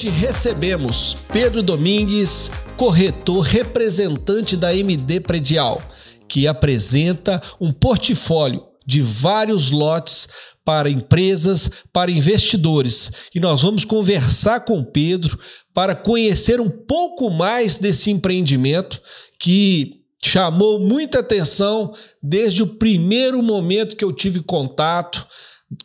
Hoje recebemos Pedro Domingues, corretor representante da MD Predial, que apresenta um portfólio de vários lotes para empresas, para investidores. E nós vamos conversar com Pedro para conhecer um pouco mais desse empreendimento que chamou muita atenção desde o primeiro momento que eu tive contato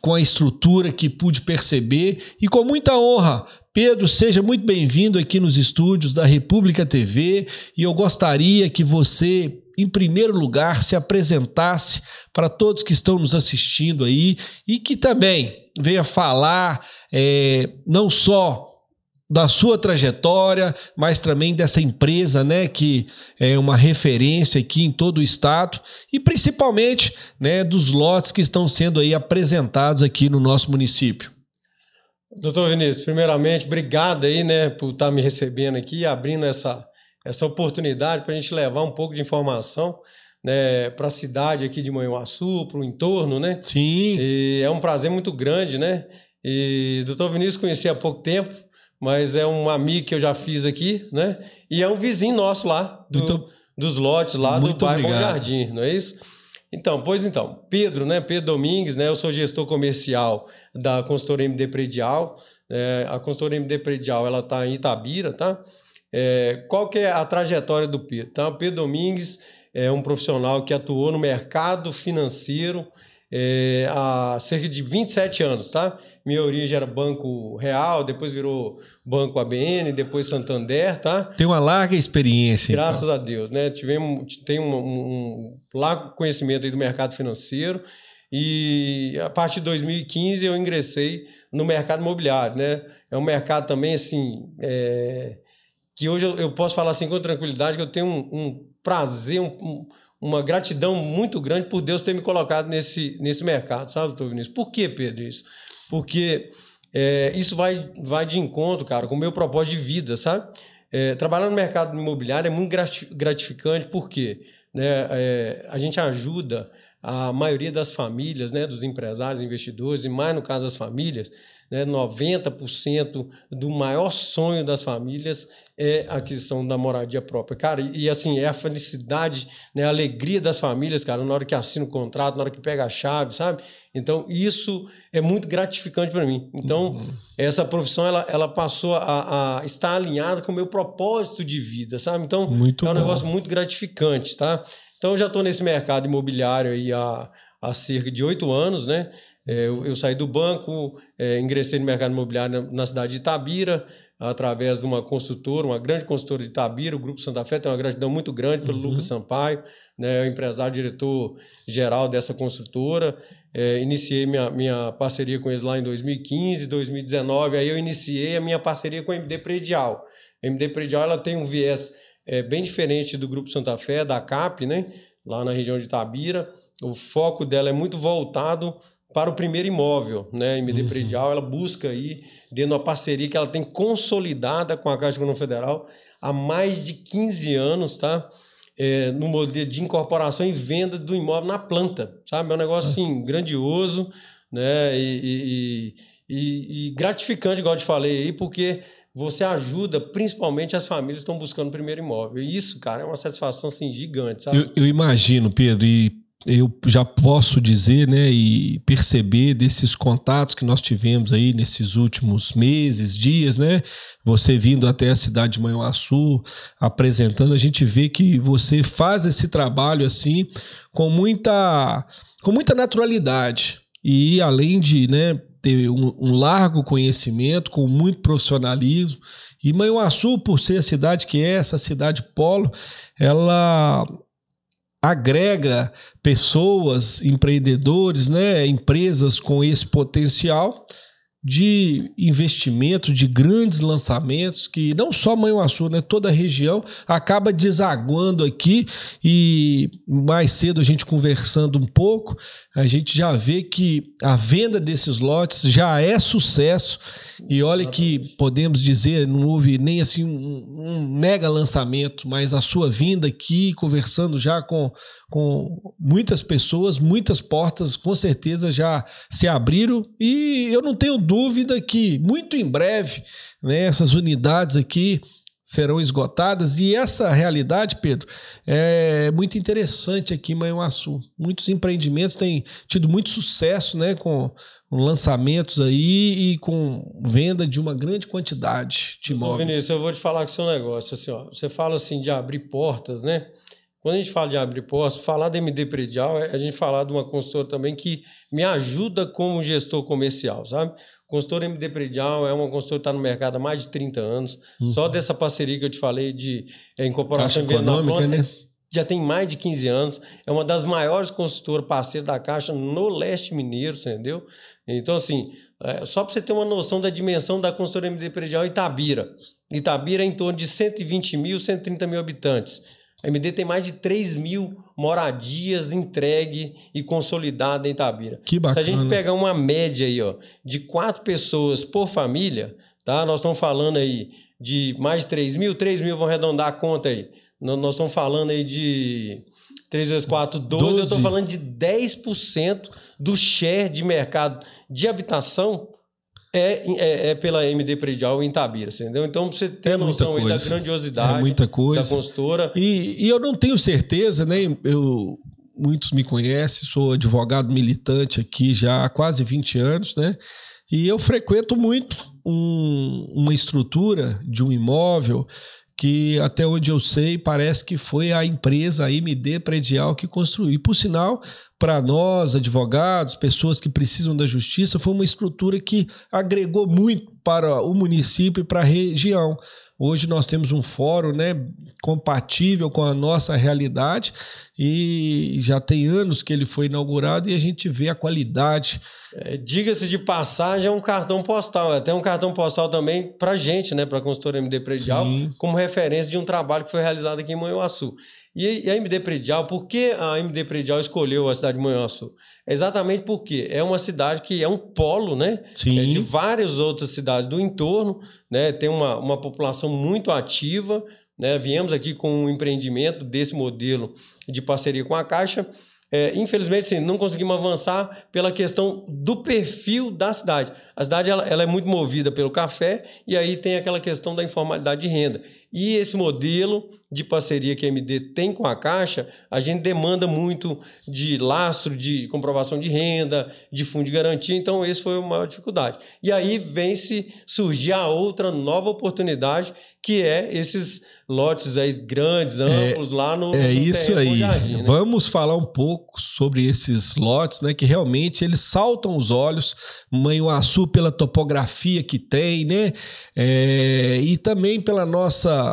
com a estrutura que pude perceber e com muita honra. Pedro, seja muito bem-vindo aqui nos estúdios da República TV e eu gostaria que você, em primeiro lugar, se apresentasse para todos que estão nos assistindo aí e que também venha falar é, não só da sua trajetória, mas também dessa empresa, né, que é uma referência aqui em todo o estado e principalmente, né, dos lotes que estão sendo aí apresentados aqui no nosso município. Doutor Vinícius, primeiramente, obrigado aí, né, por estar me recebendo aqui, abrindo essa, essa oportunidade para a gente levar um pouco de informação, né, para a cidade aqui de Manhuaçu, para o entorno, né? Sim. E é um prazer muito grande, né? E doutor Vinícius conheci há pouco tempo, mas é um amigo que eu já fiz aqui, né? E é um vizinho nosso lá, do, muito, dos lotes lá do bairro Bom Jardim, não é isso? Então, pois então, Pedro, né? Pedro Domingues, né? Eu sou gestor comercial da consultora MD Predial. É, a consultora MD Predial, ela está em Itabira, tá? É, qual que é a trajetória do Pedro? Então, Pedro Domingues é um profissional que atuou no mercado financeiro é, há cerca de 27 anos, tá? Minha origem era Banco Real, depois virou Banco ABN, depois Santander, tá? Tem uma larga experiência. Então. Graças então. a Deus, né? Tivemos, tem um, um, largo conhecimento aí do mercado financeiro e a partir de 2015 eu ingressei no mercado imobiliário, né? É um mercado também, assim, é, que hoje eu, eu, posso falar assim com tranquilidade que eu tenho um, um prazer, um uma gratidão muito grande por Deus ter me colocado nesse, nesse mercado, sabe, doutor Vinícius? Por que, Pedro, isso? Porque é, isso vai, vai de encontro, cara, com o meu propósito de vida, sabe? É, trabalhar no mercado imobiliário é muito gratificante, porque né, é, a gente ajuda a maioria das famílias, né, dos empresários, investidores, e mais no caso das famílias, né, 90% do maior sonho das famílias é a aquisição da moradia própria. Cara, e, assim, é a felicidade, né, a alegria das famílias, cara, na hora que assina o contrato, na hora que pega a chave, sabe? Então, isso é muito gratificante para mim. Então, uhum. essa profissão, ela, ela passou a, a, estar alinhada com o meu propósito de vida, sabe? Então, muito é um bom. negócio muito gratificante, tá? Então, eu já estou nesse mercado imobiliário aí há, há cerca de oito anos, né? É, eu, eu, saí do banco, é, ingressei no mercado imobiliário na, na, cidade de Itabira, através de uma construtora, uma grande construtora de Itabira, o Grupo Santa Fé tem uma gratidão muito grande pelo uhum. Lucas Sampaio, né, o empresário, diretor geral dessa construtora. É, iniciei minha, minha parceria com eles lá em 2015, 2019, aí eu iniciei a minha parceria com a MD Predial. A MD Predial ela tem um viés é, bem diferente do Grupo Santa Fé, da CAP, né, lá na região de Itabira. O foco dela é muito voltado para o primeiro imóvel, né? MD uhum. Predial, ela busca aí, dentro da parceria que ela tem consolidada com a Caixa Econômica Federal há mais de 15 anos, tá? É, no modelo de incorporação e venda do imóvel na planta, sabe? É um negócio assim, grandioso, né? E, e, e, e gratificante, igual eu te falei aí, porque você ajuda principalmente as famílias que estão buscando o primeiro imóvel. E isso, cara, é uma satisfação assim, gigante, sabe? Eu, eu imagino, Pedro, e eu já posso dizer, né, e perceber desses contatos que nós tivemos aí nesses últimos meses, dias, né, você vindo até a cidade de Manhuaçu, apresentando, a gente vê que você faz esse trabalho assim com muita com muita naturalidade. E além de, né, ter um, um largo conhecimento, com muito profissionalismo, e Manhuaçu, por ser a cidade que é, essa cidade polo, ela agrega pessoas, empreendedores, né, empresas com esse potencial de investimento, de grandes lançamentos, que não só Manhuaçu, né, toda a região acaba desaguando aqui e mais cedo a gente conversando um pouco, a gente já vê que a venda desses lotes já é sucesso. E olha que podemos dizer, não houve nem assim um, um mega lançamento, mas a sua vinda aqui, conversando já com, com muitas pessoas, muitas portas com certeza já se abriram. E eu não tenho dúvida que muito em breve né, essas unidades aqui serão esgotadas e essa realidade, Pedro, é muito interessante aqui em Manhuaçu. Muitos empreendimentos têm tido muito sucesso, né, com lançamentos aí e com venda de uma grande quantidade de imóveis. Vinícius, eu vou te falar com o seu negócio assim, ó. Você fala assim de abrir portas, né? Quando a gente fala de abrir portas, falar da MD Predial é a gente falar de uma consultora também que me ajuda como gestor comercial, sabe? Consultora MD Predial é uma consultora que está no mercado há mais de 30 anos. Uhum. Só dessa parceria que eu te falei de é, incorporação Caixa econômica, né? já tem mais de 15 anos, é uma das maiores consultoras parceiras da Caixa no leste mineiro, entendeu? Então, assim, é, só para você ter uma noção da dimensão da consultora MD Predial Itabira. Itabira é em torno de 120 mil, 130 mil habitantes. A MD tem mais de 3 mil moradias entregue e consolidada em Itabira. Que bacana. Se a gente pegar uma média aí, ó, de quatro pessoas por família, tá? Nós estamos falando aí de mais de 3 mil, 3 mil vão arredondar a conta aí. Nós estamos falando aí de 3 vezes 4, 12. 12. Eu estou falando de 10% do share de mercado de habitação é, é, é, pela MD Predial em Tabira, entendeu? Então, você tem é noção aí da grandiosidade é muita coisa. da consultora. E, e eu não tenho certeza, né? Eu, muitos me conhecem, sou advogado militante aqui já há quase 20 anos, né? E eu frequento muito um, uma estrutura de um imóvel que até onde eu sei, parece que foi a empresa a MD Predial que construiu. E por sinal, para nós, advogados, pessoas que precisam da justiça, foi uma estrutura que agregou muito para o município e para a região. Hoje nós temos um fórum né, compatível com a nossa realidade e já tem anos que ele foi inaugurado e a gente vê a qualidade. É, Diga-se de passagem, é um cartão postal, é até um cartão postal também para gente, né, para a consultora MD Predial, Sim. como referência de um trabalho que foi realizado aqui em Manhuaçu. E a MD Predial, por que a MD Predial escolheu a cidade de Manhuaçu? Exatamente porque é uma cidade que é um polo, né? Sim. É de várias outras cidades do entorno, né? Tem uma, uma população muito ativa, né? Viemos aqui com um empreendimento desse modelo de parceria com a Caixa é, infelizmente, sim, não conseguimos avançar pela questão do perfil da cidade. A cidade ela, ela, é muito movida pelo café e aí tem aquela questão da informalidade de renda. E esse modelo de parceria que a MD tem com a Caixa, a gente demanda muito de lastro, de comprovação de renda, de fundo de garantia, então esse foi uma maior dificuldade. E aí vem se surgir a outra nova oportunidade, que é esses lotes aí grandes, é, amplos, é, lá no. É no isso aí. Jardim, né? Vamos falar um pouco sobre esses lotes, né? Que realmente eles saltam os olhos. Manhuaçu, pela topografia que tem, né? É, e também pela nossa.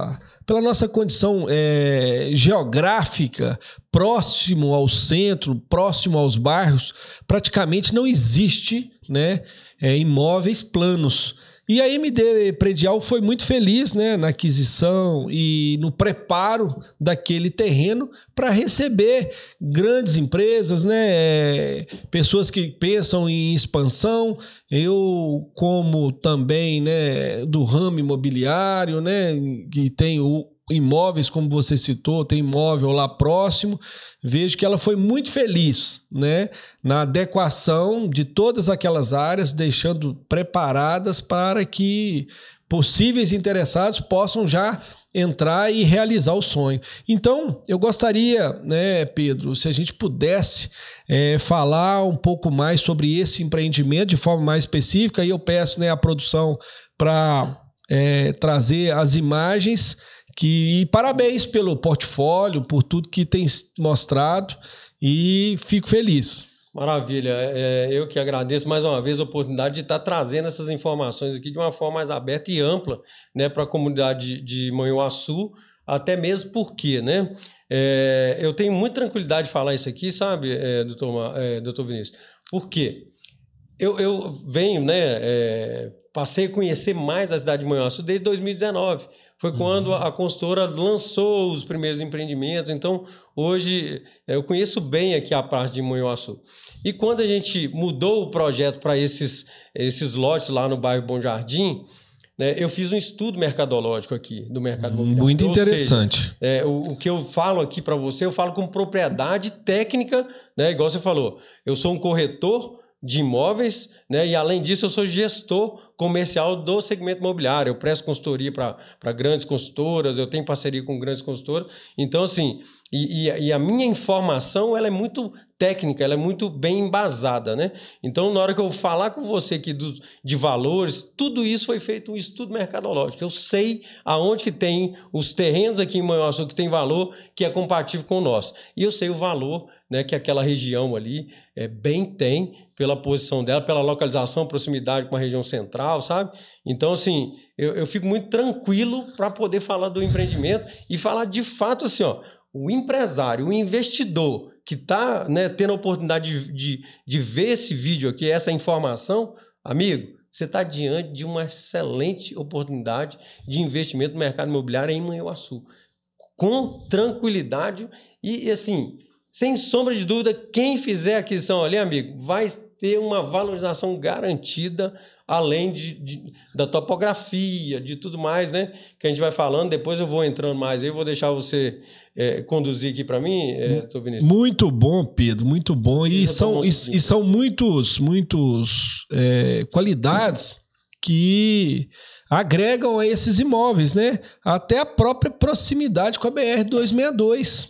Pela nossa condição é, geográfica, próximo ao centro, próximo aos bairros, praticamente não existe né, é, imóveis planos. E a MD Predial foi muito feliz né, na aquisição e no preparo daquele terreno para receber grandes empresas, né, pessoas que pensam em expansão. Eu, como também né, do ramo imobiliário, né, que tem o, imóveis, como você citou, tem imóvel lá próximo, vejo que ela foi muito feliz né, na adequação de todas aquelas áreas, deixando preparadas para que possíveis interessados possam já entrar e realizar o sonho. Então, eu gostaria, né, Pedro, se a gente pudesse é, falar um pouco mais sobre esse empreendimento de forma mais específica, e eu peço né, a produção para é, trazer as imagens que parabéns pelo portfólio, por tudo que tem mostrado e fico feliz. Maravilha, é, eu que agradeço mais uma vez a oportunidade de estar trazendo essas informações aqui de uma forma mais aberta e ampla né, para a comunidade de Manhuaçu, até mesmo porque né, é, eu tenho muita tranquilidade de falar isso aqui, sabe, é, doutor, é, doutor Vinícius? Por quê? Eu, eu venho, né, é, passei a conhecer mais a cidade de Manhuaçu desde 2019. Foi quando uhum. a consultora lançou os primeiros empreendimentos. Então, hoje eu conheço bem aqui a parte de Manhuaçu. E quando a gente mudou o projeto para esses, esses lotes lá no bairro Bom Jardim, né, eu fiz um estudo mercadológico aqui do mercado imobiliário. Muito interessante. Seja, é, o, o, que eu falo aqui para você, eu falo com propriedade técnica, né, igual você falou. Eu sou um corretor de imóveis, né? E além disso, eu sou gestor comercial do segmento imobiliário. Eu presto consultoria para grandes consultoras, eu tenho parceria com grandes consultoras. Então, assim, e, e, e, a minha informação ela é muito técnica, ela é muito bem embasada, né? Então, na hora que eu falar com você aqui dos, de valores, tudo isso foi feito um estudo mercadológico. Eu sei aonde que tem os terrenos aqui em Manhuaçu que tem valor que é compatível com o nosso. E eu sei o valor né, que aquela região ali é, bem tem pela posição dela, pela localização, proximidade com a região central, sabe? Então, assim, eu, eu fico muito tranquilo para poder falar do empreendimento e falar de fato assim, ó, o empresário, o investidor que está né, tendo a oportunidade de, de, de ver esse vídeo aqui, essa informação, amigo, você está diante de uma excelente oportunidade de investimento no mercado imobiliário em Manhuaçu. Com tranquilidade e, assim, sem sombra de dúvida, quem fizer aquisição ali, amigo, vai ter uma valorização garantida, além de, de, da topografia, de tudo mais, né? Que a gente vai falando. Depois eu vou entrando mais aí, eu vou deixar você é, conduzir aqui para mim, é, Muito bom, Pedro, muito bom. E são, e, e, são muitos, muitos é, qualidades que agregam a esses imóveis, né? Até a própria proximidade com a BR 262,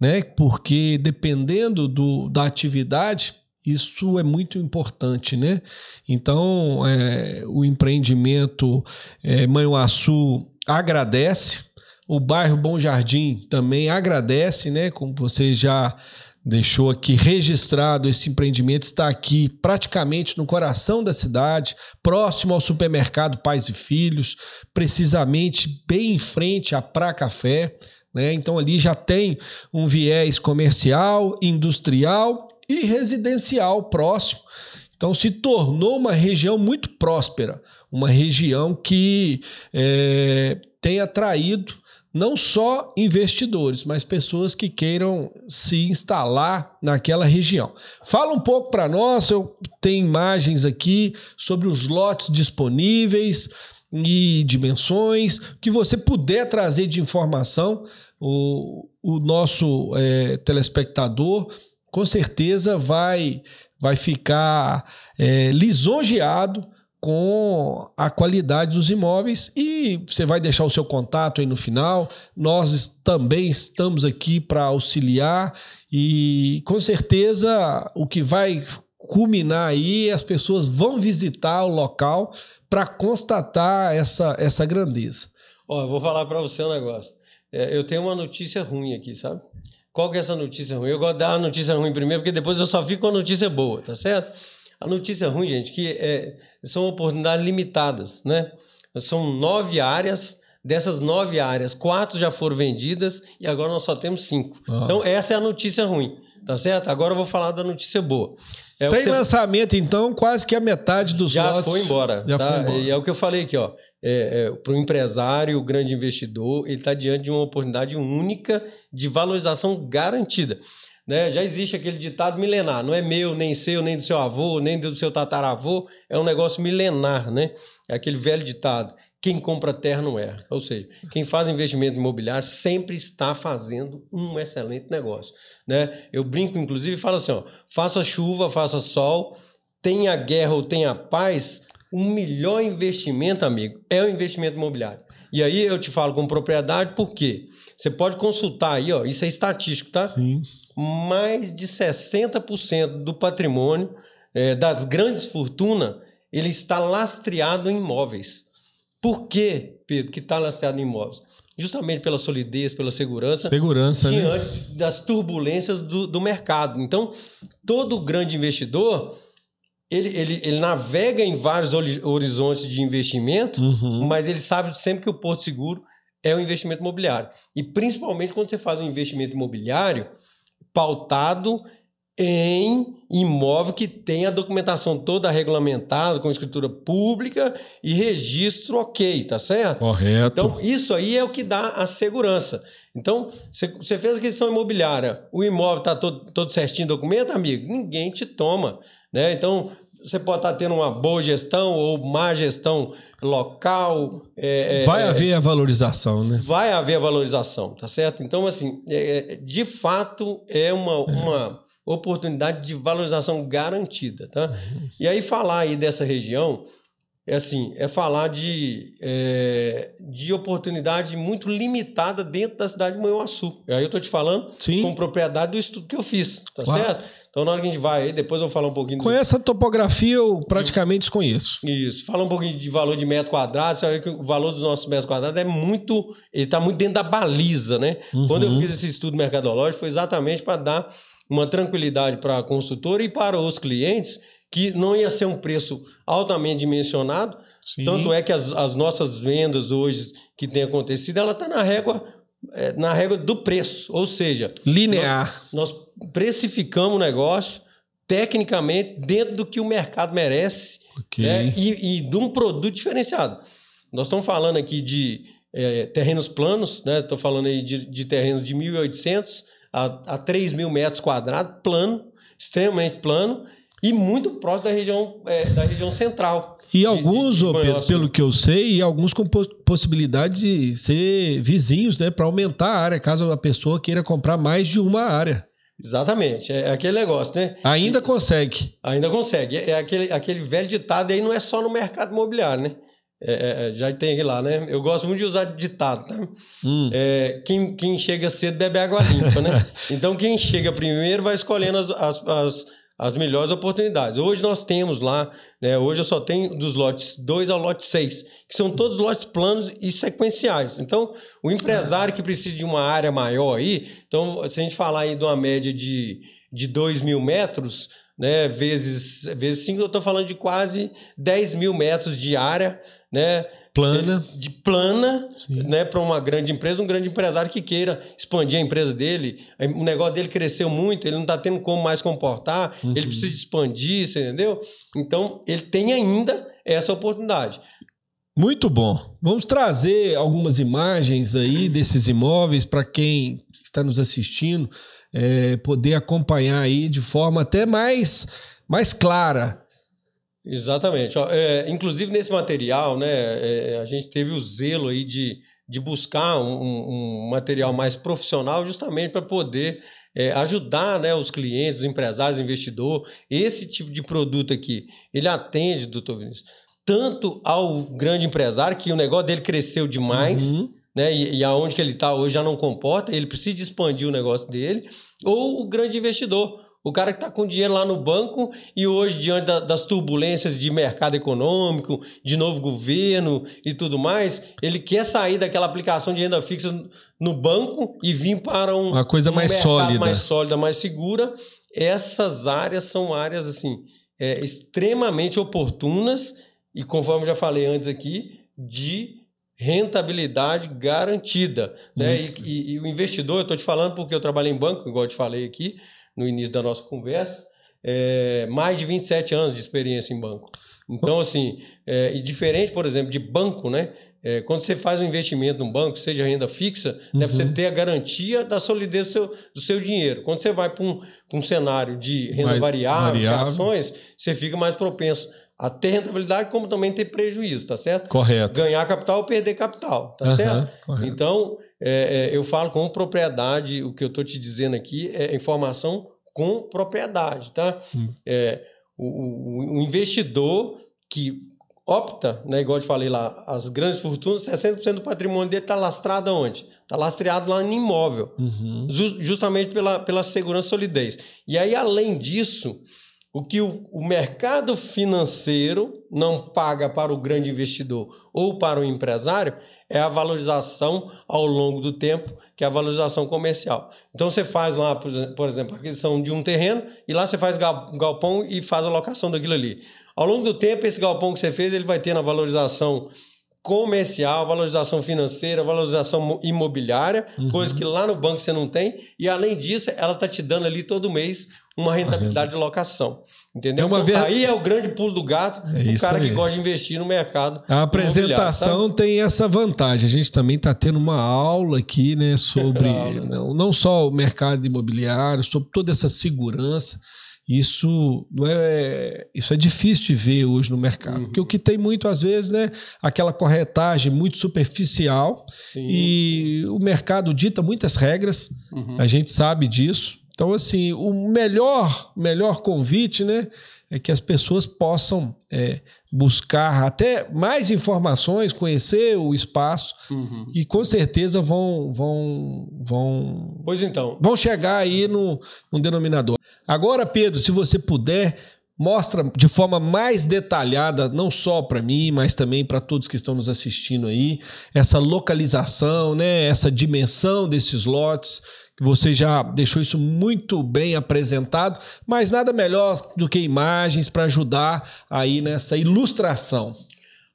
né? Porque dependendo do, da atividade isso é muito importante, né? Então, é, o empreendimento é, Manhuaçu agradece, o bairro Bom Jardim também agradece, né? Como você já deixou aqui registrado, esse empreendimento está aqui praticamente no coração da cidade, próximo ao supermercado Pais e Filhos, precisamente bem em frente à Pra Café. Né? Então ali já tem um viés comercial, industrial e residencial próximo. Então se tornou uma região muito próspera, uma região que é, tem atraído não só investidores, mas pessoas que queiram se instalar naquela região. Fala um pouco para nós, eu tenho imagens aqui sobre os lotes disponíveis e dimensões, que você puder trazer de informação, o, o nosso é, telespectador com certeza vai, vai ficar é, lisonjeado com a qualidade dos imóveis e você vai deixar o seu contato aí no final. Nós também estamos aqui para auxiliar e com certeza o que vai culminar aí, as pessoas vão visitar o local para constatar essa, essa grandeza. Ó, eu vou falar para você um negócio. É, eu tenho uma notícia ruim aqui, sabe? Qual que é essa notícia ruim? Eu gosto de dar a notícia ruim primeiro, porque depois eu só fico com a notícia boa, tá certo? A notícia ruim, gente, que é, são oportunidades limitadas, né? São nove áreas, dessas nove áreas, quatro já foram vendidas e agora nós só temos cinco. Ah. Então, essa é a notícia ruim. Tá certo? Agora eu vou falar da notícia boa. É Sem você... lançamento, então, quase que a metade dos já lotes... Foi embora, já tá? foi embora. E é o que eu falei aqui, ó. É, é, para o empresário, o grande investidor, ele está diante de uma oportunidade única de valorização garantida. Né? Já existe aquele ditado milenar, não é meu, nem seu, nem do seu avô, nem do seu tataravô, é um negócio milenar, né? É aquele velho ditado quem compra terra não erra. Ou seja, quem faz investimento imobiliário sempre está fazendo um excelente negócio. Né? Eu brinco, inclusive, e falo assim: ó, faça chuva, faça sol, tenha guerra ou tenha paz, o melhor investimento, amigo, é o investimento imobiliário. E aí eu te falo com propriedade, por quê? Você pode consultar aí, ó, isso é estatístico, tá? Sim. Mais de 60% do patrimônio é, das grandes fortunas, ele está lastreado em imóveis. Por que, Pedro, que está lastreado em imóveis? Justamente pela solidez, pela segurança. Segurança, né? diante né? das turbulências do, do mercado. Então, todo grande investidor ele, ele, ele navega em vários horizontes de investimento, uhum. mas ele sabe sempre que o Porto Seguro é um investimento imobiliário. E principalmente quando você faz um investimento imobiliário pautado em imóvel que tem a documentação toda regulamentada, com escritura pública e registro ok, tá certo? Correto. Então, isso aí é o que dá a segurança. Então, você fez a aquisição imobiliária, o imóvel está todo, todo certinho documento, amigo? Ninguém te toma. Né? Então, você pode estar tendo uma boa gestão ou má gestão local. É, é vai é, haver a valorização, né? Vai haver a valorização, tá certo? Então, assim, é, é de fato, é uma, uma oportunidade de valorização garantida, tá? Uhum. E aí, falar aí dessa região é assim, é falar de, é, de oportunidade muito limitada dentro da cidade de Manhuaçu. Aí eu estou te falando Sim. com propriedade do estudo que eu fiz, tá claro. certo? Então, na hora que a gente vai aí, depois eu vou falar um pouquinho... Com do... essa topografia eu praticamente desconheço. Isso. Fala um pouquinho de valor de metro quadrado, você vai ver que o valor dos nossos metros quadrados é muito... Ele está muito dentro da baliza, né? Uhum. Quando eu fiz esse estudo mercadológico, foi exatamente para dar uma tranquilidade para a consultora e para os clientes que não ia ser um preço altamente dimensionado. Sim. Tanto é que as, as, nossas vendas hoje que tem acontecido, ela está na régua é, na régua do preço, ou seja, linear. Nós, nós precificamos o negócio tecnicamente dentro do que o mercado merece okay. né? e, e de um produto diferenciado. Nós estamos falando aqui de é, terrenos planos, né? Estou falando aí de, de terrenos de 1.800 a, a 3 mil metros quadrados, plano, extremamente plano, e muito próximo da região, é, da região central. E alguns, de, de Pedro, pelo que eu sei, e alguns com possibilidade de ser vizinhos, né, para aumentar a área, caso a pessoa queira comprar mais de uma área. Exatamente, é aquele negócio, né? Ainda consegue. Ainda consegue. É aquele, aquele velho ditado, e aí não é só no mercado imobiliário, né? É, é, é já tem lá, né? Eu gosto muito de usar ditado, tá? Hum. É, quem, quem chega cedo bebe água limpa, né? então quem chega primeiro vai escolhendo as, as, as as melhores oportunidades. Hoje nós temos lá, né, hoje eu só tenho dos lotes 2 ao lote 6, que são todos lotes planos e sequenciais. Então, o empresário que precisa de uma área maior aí, então, se a gente falar aí de uma média de, de 2 mil metros, né, vezes, vezes 5, eu estou falando de quase 10 mil metros de área, né? Plana. De plana, né, para uma grande empresa, um grande empresário que queira expandir a empresa dele. O negócio dele cresceu muito, ele não está tendo como mais comportar, uhum. ele precisa expandir, você entendeu? Então, ele tem ainda essa oportunidade. Muito bom. Vamos trazer algumas imagens aí desses imóveis para quem está nos assistindo é, poder acompanhar aí de forma até mais, mais clara Exatamente. É, inclusive nesse material, né, é, a gente teve o zelo aí de, de buscar um, um material mais profissional justamente para poder é, ajudar né, os clientes, os empresários, o investidor. Esse tipo de produto aqui, ele atende, doutor Vinícius, tanto ao grande empresário, que o negócio dele cresceu demais, uhum. né, e, e aonde que ele está hoje já não comporta, ele precisa expandir o negócio dele, ou o grande investidor o cara que está com dinheiro lá no banco e hoje, diante da, das turbulências de mercado econômico, de novo governo e tudo mais, ele quer sair daquela aplicação de renda fixa no banco e vir para um, Uma coisa um mais sólida. mais sólida, mais segura. Essas áreas são áreas assim é, extremamente oportunas e, conforme já falei antes aqui, de rentabilidade garantida. Né? E, e, e o investidor, eu estou te falando porque eu trabalhei em banco, igual eu te falei aqui, no início da nossa conversa, é, mais de 27 anos de experiência em banco. Então, assim, é, e diferente, por exemplo, de banco, né? É, quando você faz um investimento num banco, seja renda fixa, uhum. né, você ter a garantia da solidez do seu, do seu dinheiro. Quando você vai para um, um cenário de renda mais variável, variável. ações, você fica mais propenso a ter rentabilidade, como também ter prejuízo, tá certo? Correto. Ganhar capital ou perder capital, tá uhum, certo? Correto. Então, é, é, eu falo com propriedade, o que eu estou te dizendo aqui é informação com propriedade, tá? É, o, o, investidor que opta, né, igual eu te falei lá, as grandes fortunas, 60% do patrimônio dele está lastrado onde? Está lastreado lá em imóvel, uhum. justamente pela, pela segurança e solidez. E aí, além disso, o que o, o, mercado financeiro não paga para o grande investidor ou para o empresário é a valorização ao longo do tempo, que é a valorização comercial. Então você faz lá, por exemplo, a aquisição de um terreno e lá você faz galpão e faz a locação daquilo ali. Ao longo do tempo, esse galpão que você fez, ele vai ter na valorização comercial, valorização financeira, valorização imobiliária, uhum. coisa que lá no banco você não tem, e além disso, ela está te dando ali todo mês uma rentabilidade de locação. Entendeu? É uma ver... Aí é o grande pulo do gato, é o cara aí. que gosta de investir no mercado. A apresentação tem essa vantagem. A gente também está tendo uma aula aqui, né, sobre não, não só o mercado imobiliário, sobre toda essa segurança. Isso não é, isso é difícil de ver hoje no mercado. Uhum. Porque o que tem muito, às vezes, né, aquela corretagem muito superficial Sim. e o mercado dita muitas regras, uhum. a gente sabe disso. Então, assim, o melhor, melhor convite, né, é que as pessoas possam é, buscar até mais informações, conhecer o espaço uhum. e com certeza vão vão vão pois então vão chegar aí no, no denominador. Agora, Pedro, se você puder mostra de forma mais detalhada, não só para mim, mas também para todos que estão nos assistindo aí, essa localização, né, essa dimensão desses lotes você já deixou isso muito bem apresentado, mas nada melhor do que imagens para ajudar aí nessa ilustração.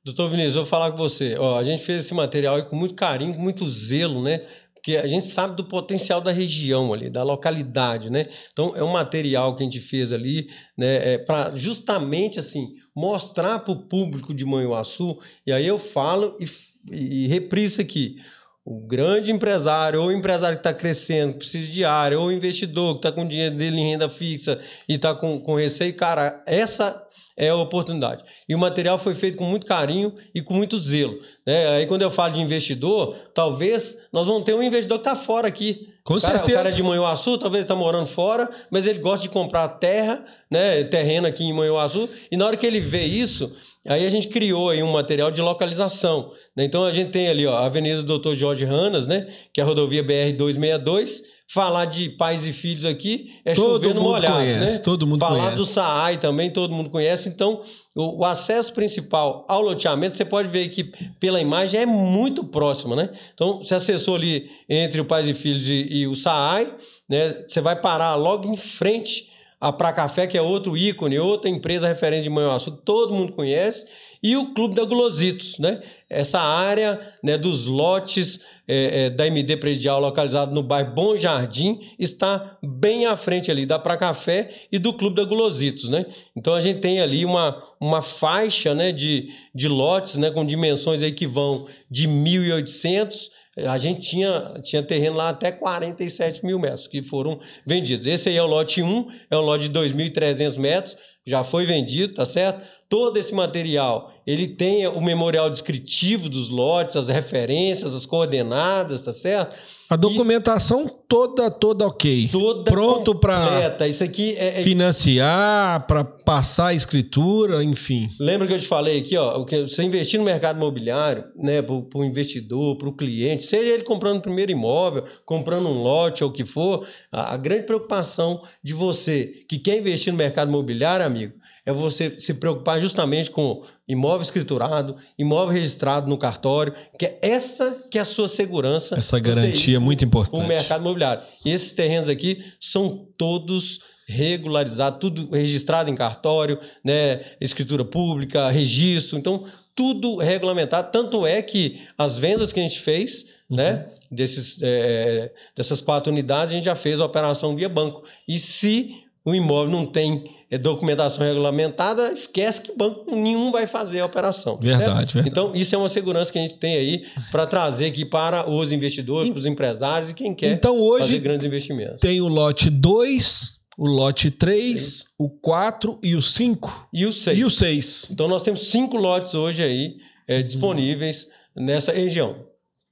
Doutor Vinícius, eu vou falar com você. Ó, a gente fez esse material com muito carinho, com muito zelo, né? Porque a gente sabe do potencial da região ali, da localidade, né? Então é um material que a gente fez ali, né? É, para justamente assim mostrar para o público de Manhuaçu. E aí eu falo e, e repriso aqui o grande empresário, ou o empresário que está crescendo, que precisa de área, ou o investidor que está com dinheiro dele em renda fixa e está com, com receio, cara, essa é a oportunidade. E o material foi feito com muito carinho e com muito zelo. Né? Aí quando eu falo de investidor, talvez nós vamos ter um investidor que está fora aqui. Com o cara, certeza. O cara de Manhuaçu, talvez está morando fora, mas ele gosta de comprar terra, né, terreno aqui em Manhuaçu, e na hora que ele vê isso, aí a gente criou aí um material de localização. Né? Então a gente tem ali ó, a Avenida Doutor Jorge Ranas, né, que é a rodovia BR-262, Falar de pais e filhos aqui é todo chover no molhado, conhece, né? Todo mundo Falar conhece. do SAAI também todo mundo conhece. Então, o, o, acesso principal ao loteamento, você pode ver que pela imagem é muito próximo, né? Então, você acessou ali entre o pais e filhos e, e o SAAI, né? Você vai parar logo em frente a Pra Café, que é outro ícone, outra empresa referente de Manhuaçu, todo mundo conhece e o Clube da Glositos, né? Essa área né, dos lotes é, é, da MD Predial localizado no bairro Bom Jardim está bem à frente ali da Pra Café e do Clube da Glositos, né? Então a gente tem ali uma, uma faixa né, de, de lotes né, com dimensões aí que vão de 1.800 a gente tinha, tinha terreno lá até 47 mil metros que foram vendidos. Esse aí é o lote 1, é um lote de 2.300 metros, já foi vendido, tá certo? Todo esse material, ele tem o memorial descritivo dos lotes, as referências, as coordenadas, tá certo? A documentação e toda, toda ok. Toda pronto para isso aqui é, é... financiar, para passar a escritura, enfim. Lembra que eu te falei aqui, ó, você investir no mercado imobiliário, né, para o investidor, para o cliente, seja ele comprando o primeiro imóvel, comprando um lote ou o que for, a, a grande preocupação de você que quer investir no mercado imobiliário, amigo, é você se preocupar justamente com imóvel escriturado, imóvel registrado no cartório, que é essa que é a sua segurança. Essa garantia é muito importante. O mercado imobiliário. E esses terrenos aqui são todos regularizados, tudo registrado em cartório, né, escritura pública, registro, então tudo regulamentado. Tanto é que as vendas que a gente fez, uhum. né, desses, é, dessas quatro unidades, a gente já fez a operação via banco. E se o imóvel não tem é, documentação regulamentada, esquece que banco nenhum vai fazer a operação. Verdade, verdade. Então, isso é uma segurança que a gente tem aí para trazer aqui para os investidores, para os empresários e quem quer então, hoje fazer grandes investimentos. Tem o lote 2, o lote 3, o 4 e o 5. E o 6. E o 6. Então, nós temos cinco lotes hoje aí é, disponíveis nessa região.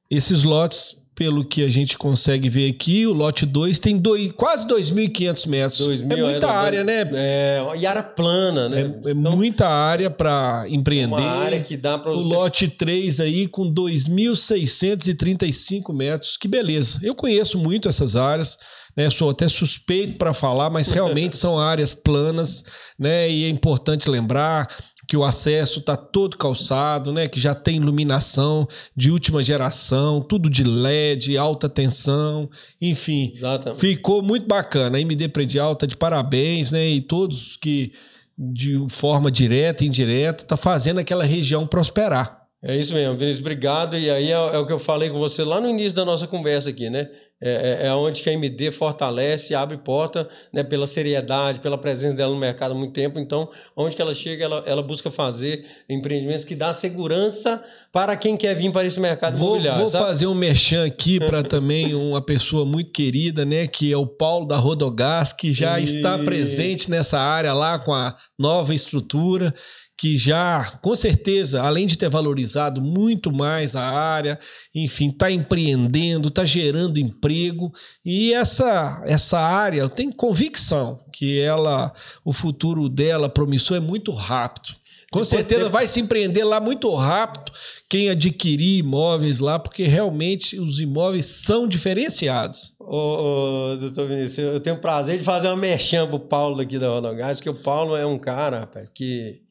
Esses lotes pelo que a gente consegue ver aqui, o lote 2 tem dois, quase 2.500 metros. 2 é muita área, né? É, e área plana, né? É, é então, muita área para empreender. Uma área que dá para O lote 3 aí com 2.635 metros. Que beleza. Eu conheço muito essas áreas. Né, sou até suspeito para falar, mas realmente são áreas planas, né? E é importante lembrar que o acesso está todo calçado, né? Que já tem iluminação de última geração, tudo de LED, alta tensão, enfim. Exatamente. Ficou muito bacana. A MD Predial tá de parabéns, né? E todos que de forma direta e indireta tá fazendo aquela região prosperar. É isso mesmo, Vinícius, obrigado. E aí é, é, o que eu falei com você lá no início da nossa conversa aqui, né? É, é, é onde que a MD fortalece, abre porta né, pela seriedade, pela presença dela no mercado há muito tempo. Então, onde que ela chega, ela, ela busca fazer empreendimentos que dá segurança para quem quer vir para esse mercado vou, imobiliário. Vou sabe? fazer um merchan aqui para também uma pessoa muito querida, né? Que é o Paulo da Rodogás, que já e... está presente nessa área lá com a nova estrutura que já, com certeza, além de ter valorizado muito mais a área, enfim, está empreendendo, está gerando emprego e essa essa área, eu tenho convicção que ela, o futuro dela promissor é muito rápido. Com certeza vai se empreender lá muito rápido quem adquirir imóveis lá, porque realmente os imóveis são diferenciados. Ô, ô doutor Vinícius, eu tenho o prazer de fazer uma merchan pro Paulo aqui da Rodogás, que o Paulo é um cara, rapaz, que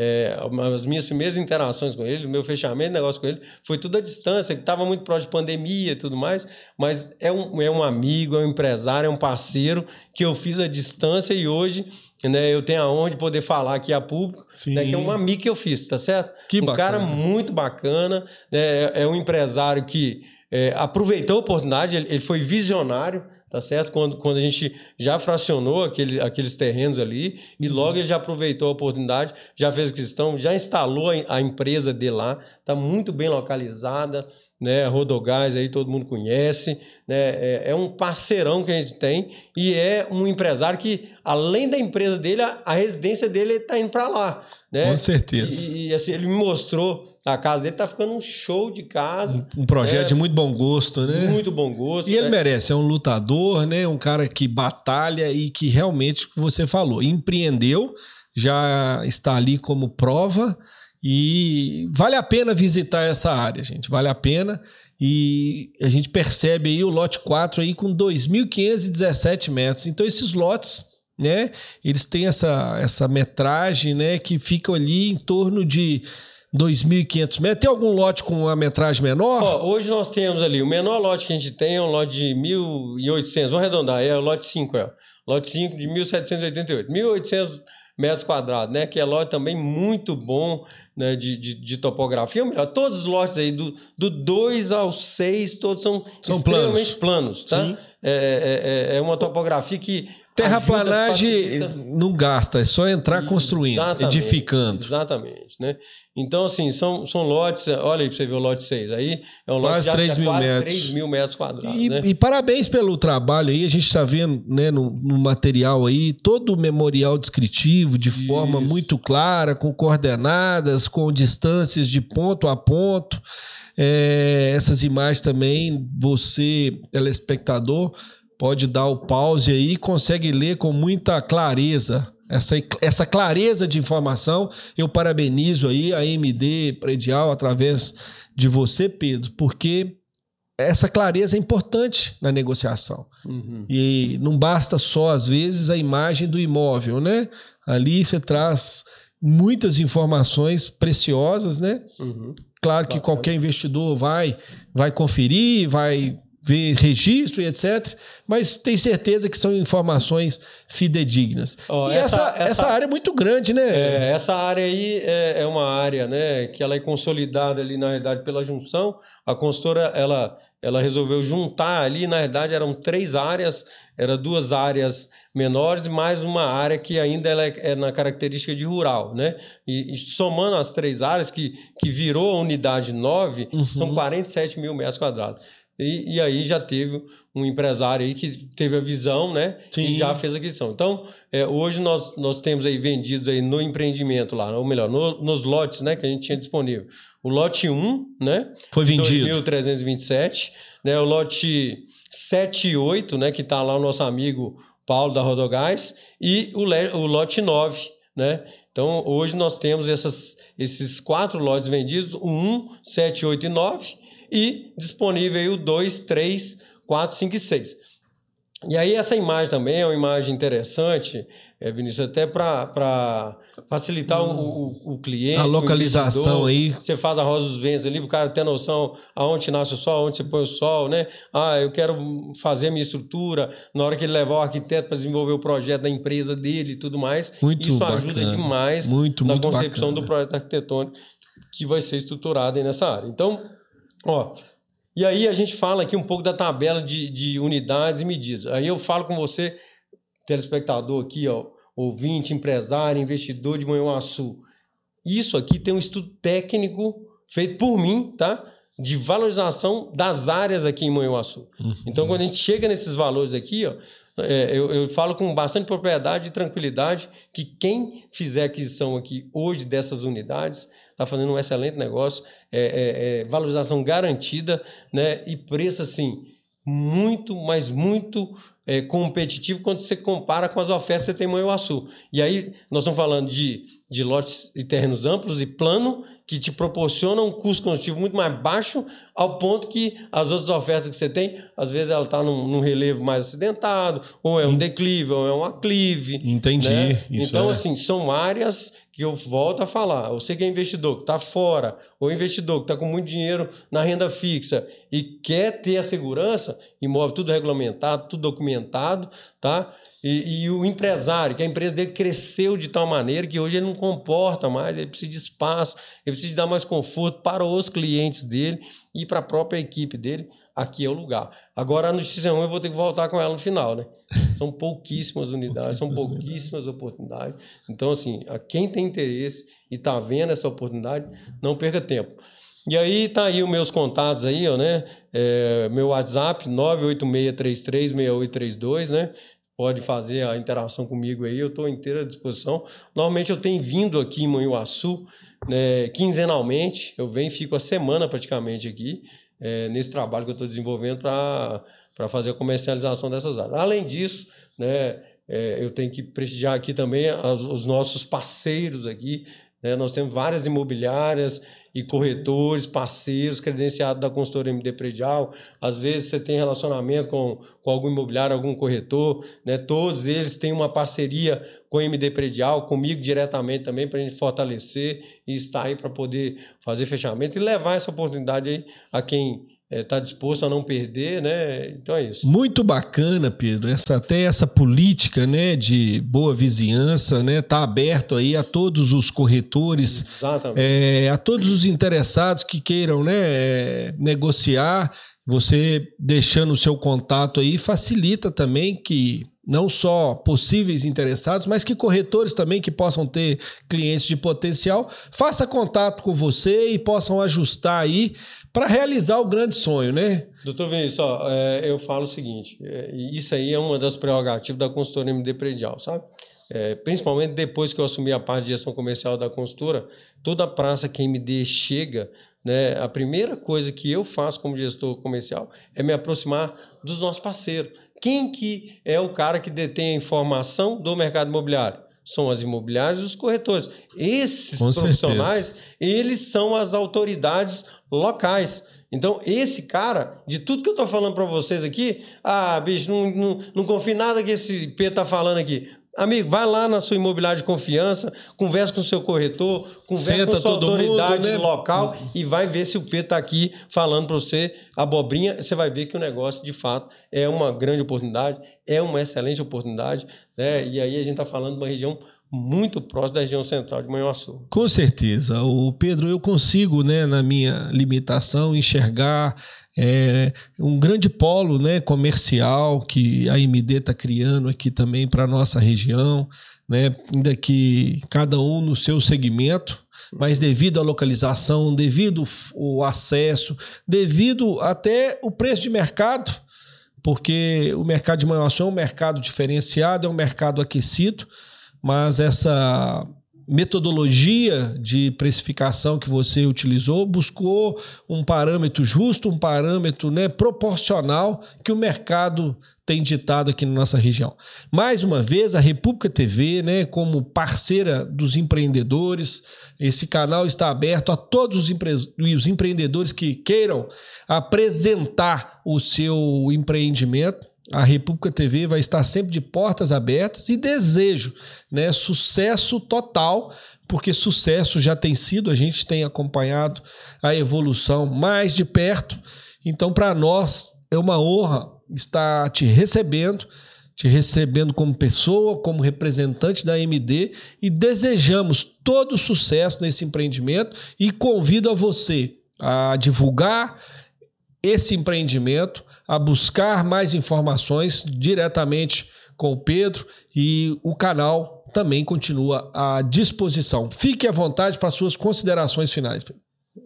é, as minhas primeiras interações com ele, o meu fechamento de negócio com ele, foi tudo à distância, que estava muito próximo de pandemia e tudo mais, mas é um, é um amigo, é um empresário, é um parceiro que eu fiz à distância e hoje né, eu tenho a honra de poder falar aqui a público, né, que é um amigo que eu fiz, tá certo? Que um bacana. cara muito bacana, né, é, é um empresário que é, aproveitou a oportunidade, ele, ele foi visionário, tá certo? Quando, quando a gente já fracionou aquele, aqueles terrenos ali e uhum. logo ele já aproveitou a oportunidade, já fez questão, já instalou a, a empresa dele lá, tá muito bem localizada, né? Rodogás aí todo mundo conhece, né? É, é, um parceirão que a gente tem e é um empresário que, além da empresa dele, a, a residência dele está indo para lá, né? Com certeza. E, e, assim, ele me mostrou a casa dele, tá ficando um show de casa. Um, um projeto né? de muito bom gosto, né? Muito bom gosto. E ele né? merece, é um lutador, né? Um cara que batalha e que realmente, você falou, empreendeu, já está ali como prova e vale a pena visitar essa área, gente. Vale a pena. E a gente percebe aí o lote 4 aí com 2.517 metros. Então esses lotes, né, eles têm essa, essa metragem, né, que fica ali em torno de 2.500 metros. Tem algum lote com uma metragem menor? Ó, hoje nós temos ali, o menor lote que a gente tem é um lote de 1.800, vamos arredondar, é o lote 5, é. Lote 5 de 1.788. 1.800 metros quadrados, né? Que é lote também muito bom né? de, de, de topografia. Ou melhor, todos os lotes aí, do 2 ao 6, todos são, são extremamente planos, planos tá? É, é, é, é uma topografia que Terraplanagem não gasta, é só entrar construindo, exatamente, edificando. Exatamente, né? Então, assim, são, são lotes, olha aí para você ver o lote 6, aí é um quase lote de 3 mil quase metros. 3 mil metros quadrados, e, né? e, parabéns pelo trabalho aí, a gente está vendo né, no, no, material aí, todo o memorial descritivo de Isso. forma muito clara, com coordenadas, com distâncias de ponto a ponto. É, essas imagens também, você, telespectador, pode dar o pause aí e consegue ler com muita clareza. Essa, essa clareza de informação, eu parabenizo aí a MD Predial através de você, Pedro, porque essa clareza é importante na negociação. Uhum. E não basta só, às vezes, a imagem do imóvel, né? Ali você traz muitas informações preciosas, né? Uhum. Claro que qualquer investidor vai, vai conferir, vai ver registro e etc. Mas tem certeza que são informações fidedignas. Oh, e essa, essa, essa, área é muito grande, né? É, essa área aí é, é, uma área né, que ela é consolidada ali, na realidade, pela junção. A consultora, ela, ela resolveu juntar ali, na realidade, eram três áreas, eram duas áreas menores e mais uma área que ainda ela é, é na característica de rural, né? E, e, somando as três áreas, que, que virou a unidade 9, uhum. são 47 mil metros quadrados. E, e, aí já teve um empresário aí que teve a visão, né? Sim. E já fez a aquisição. Então, é, hoje nós, nós temos aí vendidos aí no empreendimento lá, ou melhor, no, nos lotes, né? Que a gente tinha disponível. O lote 1, né? Foi vendido. 2.327. Né, o lote 7 e 8, né? Que está lá o nosso amigo Paulo da Rodogás. E o, o lote 9, né? Então, hoje nós temos essas, esses quatro lotes vendidos, o 1, 7, 8 e 9 e disponível aí o 2, 3, 4, 5 e 6. E aí essa imagem também é uma imagem interessante, é, Vinícius, até para facilitar o, o, o, cliente. A localização aí. Você faz a rosa dos ventos ali, para o cara ter noção aonde nasce o sol, onde você põe o sol, né? Ah, eu quero fazer a minha estrutura, na hora que ele levar o arquiteto para desenvolver o projeto da empresa dele e tudo mais. Muito Isso bacana. ajuda demais muito, na muito concepção bacana. do projeto arquitetônico que vai ser estruturado nessa área. Então, Ó, E aí a gente fala aqui um pouco da tabela de, de unidades e medidas. Aí eu falo com você, telespectador aqui, ó, ouvinte, empresário, investidor de Manhuaçu. Isso aqui tem um estudo técnico feito por mim, tá? De valorização das áreas aqui em Manhuaçu. Uhum. Então, quando a gente chega nesses valores aqui, ó, é, eu, eu, falo com bastante propriedade e tranquilidade que quem fizer aquisição aqui hoje dessas unidades está fazendo um excelente negócio, é, é, é, valorização garantida, né? E preço assim muito, mas muito é, competitivo quando você compara com as ofertas que você tem em Manhuaçu. E aí nós estamos falando de, de lotes e terrenos amplos e plano que te proporciona um custo construtivo muito mais baixo, ao ponto que as outras ofertas que você tem, às vezes ela está num, num, relevo mais acidentado, ou é um declive, ou é um aclive. Entendi. Né? Então, é. assim, são áreas que eu volto a falar. Você que é investidor, que está fora, ou investidor que está com muito dinheiro na renda fixa e quer ter a segurança, imóvel tudo regulamentado, tudo documentado, tá? E, e, o empresário, que a empresa dele cresceu de tal maneira que hoje ele não comporta mais, ele precisa de espaço, ele precisa de dar mais conforto para os clientes dele e para a própria equipe dele. Aqui é o lugar. Agora a notícia 1 eu vou ter que voltar com ela no final, né? São pouquíssimas unidades, são pouquíssimas oportunidades. Então, assim, a quem tem interesse e está vendo essa oportunidade, não perca tempo. E aí tá aí os meus contatos aí, ó, né? É, meu WhatsApp 986336832, né? Pode fazer a interação comigo aí, eu estou inteira à disposição. Normalmente eu tenho vindo aqui em Manhuaçu, né, quinzenalmente, eu venho fico a semana praticamente aqui, é, nesse trabalho que eu estou desenvolvendo para fazer a comercialização dessas áreas. Além disso, né, é, eu tenho que prestigiar aqui também as, os nossos parceiros aqui, né? Nós temos várias imobiliárias e corretores, parceiros credenciados da consultora MD Predial. Às vezes você tem relacionamento com, com algum imobiliário, algum corretor. Né? Todos eles têm uma parceria com a MD Predial, comigo diretamente também, para a gente fortalecer e estar aí para poder fazer fechamento e levar essa oportunidade aí a quem está é, tá disposto a não perder, né? Então é isso. Muito bacana, Pedro. Essa, até essa política né, de boa vizinhança né, tá aberto aí a todos os corretores, é, a todos os interessados que queiram né, é, negociar. Você deixando o seu contato aí facilita também que não só possíveis interessados, mas que corretores também que possam ter clientes de potencial, faça contato com você e possam ajustar aí para realizar o grande sonho, né? Doutor Vinícius, ó, é, eu falo o seguinte, é, isso aí é uma das prerrogativas da consultora MD Predial, sabe? É, principalmente depois que eu assumi a parte de gestão comercial da consultora, toda praça que a MD chega, né, a primeira coisa que eu faço como gestor comercial é me aproximar dos nossos parceiros. Quem que é o cara que detém a informação do mercado imobiliário? São as imobiliárias e os corretores. Esses Com profissionais, certeza. eles são as autoridades locais. Então, esse cara, de tudo que eu estou falando para vocês aqui, ah, bicho, não, não, não confio em nada que esse P está falando aqui. Amigo, vai lá na sua imobiliária de confiança, conversa com o seu corretor, conversa Senta com a sua autoridade mundo, né? local e vai ver se o P está aqui falando para você abobrinha. Você vai ver que o negócio, de fato, é uma grande oportunidade, é uma excelente oportunidade. Né? E aí a gente está falando de uma região muito próximo da região central de Manhuaçu. Com certeza. O Pedro, eu consigo, né, na minha limitação, enxergar é, um grande polo né, comercial que a MD está criando aqui também para a nossa região, né, ainda que cada um no seu segmento, mas devido à localização, devido o acesso, devido até o preço de mercado, porque o mercado de Manhuaçu é um mercado diferenciado, é um mercado aquecido, mas essa metodologia de precificação que você utilizou buscou um parâmetro justo, um parâmetro né, proporcional que o mercado tem ditado aqui na nossa região. Mais uma vez, a República TV, né, como parceira dos empreendedores, esse canal está aberto a todos os, empre os empreendedores que queiram apresentar o seu empreendimento a República TV vai estar sempre de portas abertas e desejo, né, sucesso total, porque sucesso já tem sido, a gente tem acompanhado a evolução mais de perto. Então, para nós é uma honra estar te recebendo, te recebendo como pessoa, como representante da MD e desejamos todo sucesso nesse empreendimento e convido a você a divulgar esse empreendimento, a buscar mais informações diretamente com o Pedro e o canal também continua à disposição. Fique à vontade para suas considerações finais.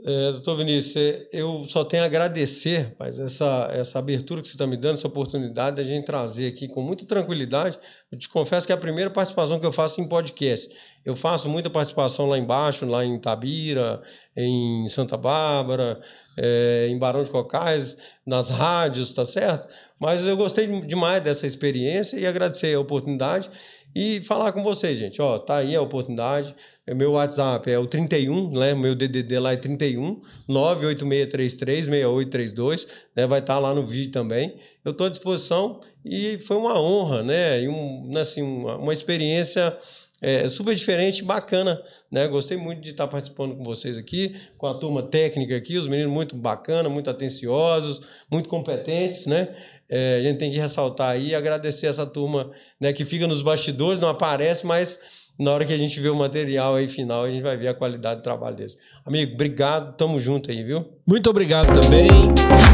É, doutor Vinícius, eu só tenho a agradecer mas essa, essa abertura que você está me dando, essa oportunidade de a gente trazer aqui com muita tranquilidade. Eu te confesso que é a primeira participação que eu faço em podcast. Eu faço muita participação lá embaixo, lá em Tabira, em Santa Bárbara, é, em Barão de Cocais, nas rádios, tá certo? Mas eu gostei demais dessa experiência e agradecer a oportunidade e falar com vocês, gente. Ó, tá aí a oportunidade. É meu WhatsApp é o 31, né? Meu DDD lá é 31 98633 6832, né? Vai estar tá lá no vídeo também. Eu estou à disposição e foi uma honra, né? E um, assim, uma, uma experiência é, super diferente, bacana, né? Gostei muito de estar participando com vocês aqui, com a turma técnica aqui, os meninos muito bacana, muito atenciosos, muito competentes, né? É, a gente tem que ressaltar aí e agradecer essa turma né, que fica nos bastidores, não aparece, mas na hora que a gente vê o material aí final, a gente vai ver a qualidade do trabalho deles. Amigo, obrigado, tamo junto aí, viu? Muito obrigado também.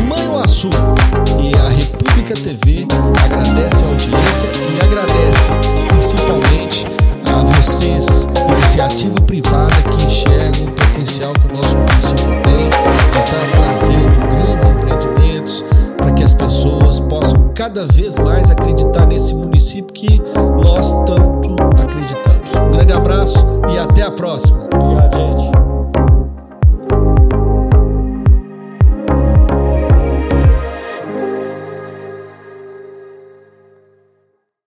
Manhuaçu e a República TV agradece a audiência e agradece principalmente vocês, iniciativa privada que enxergam o potencial que o nosso município tem de estar trazendo grandes empreendimentos para que as pessoas possam cada vez mais acreditar nesse município que nós tanto acreditamos. Um grande abraço e até a próxima.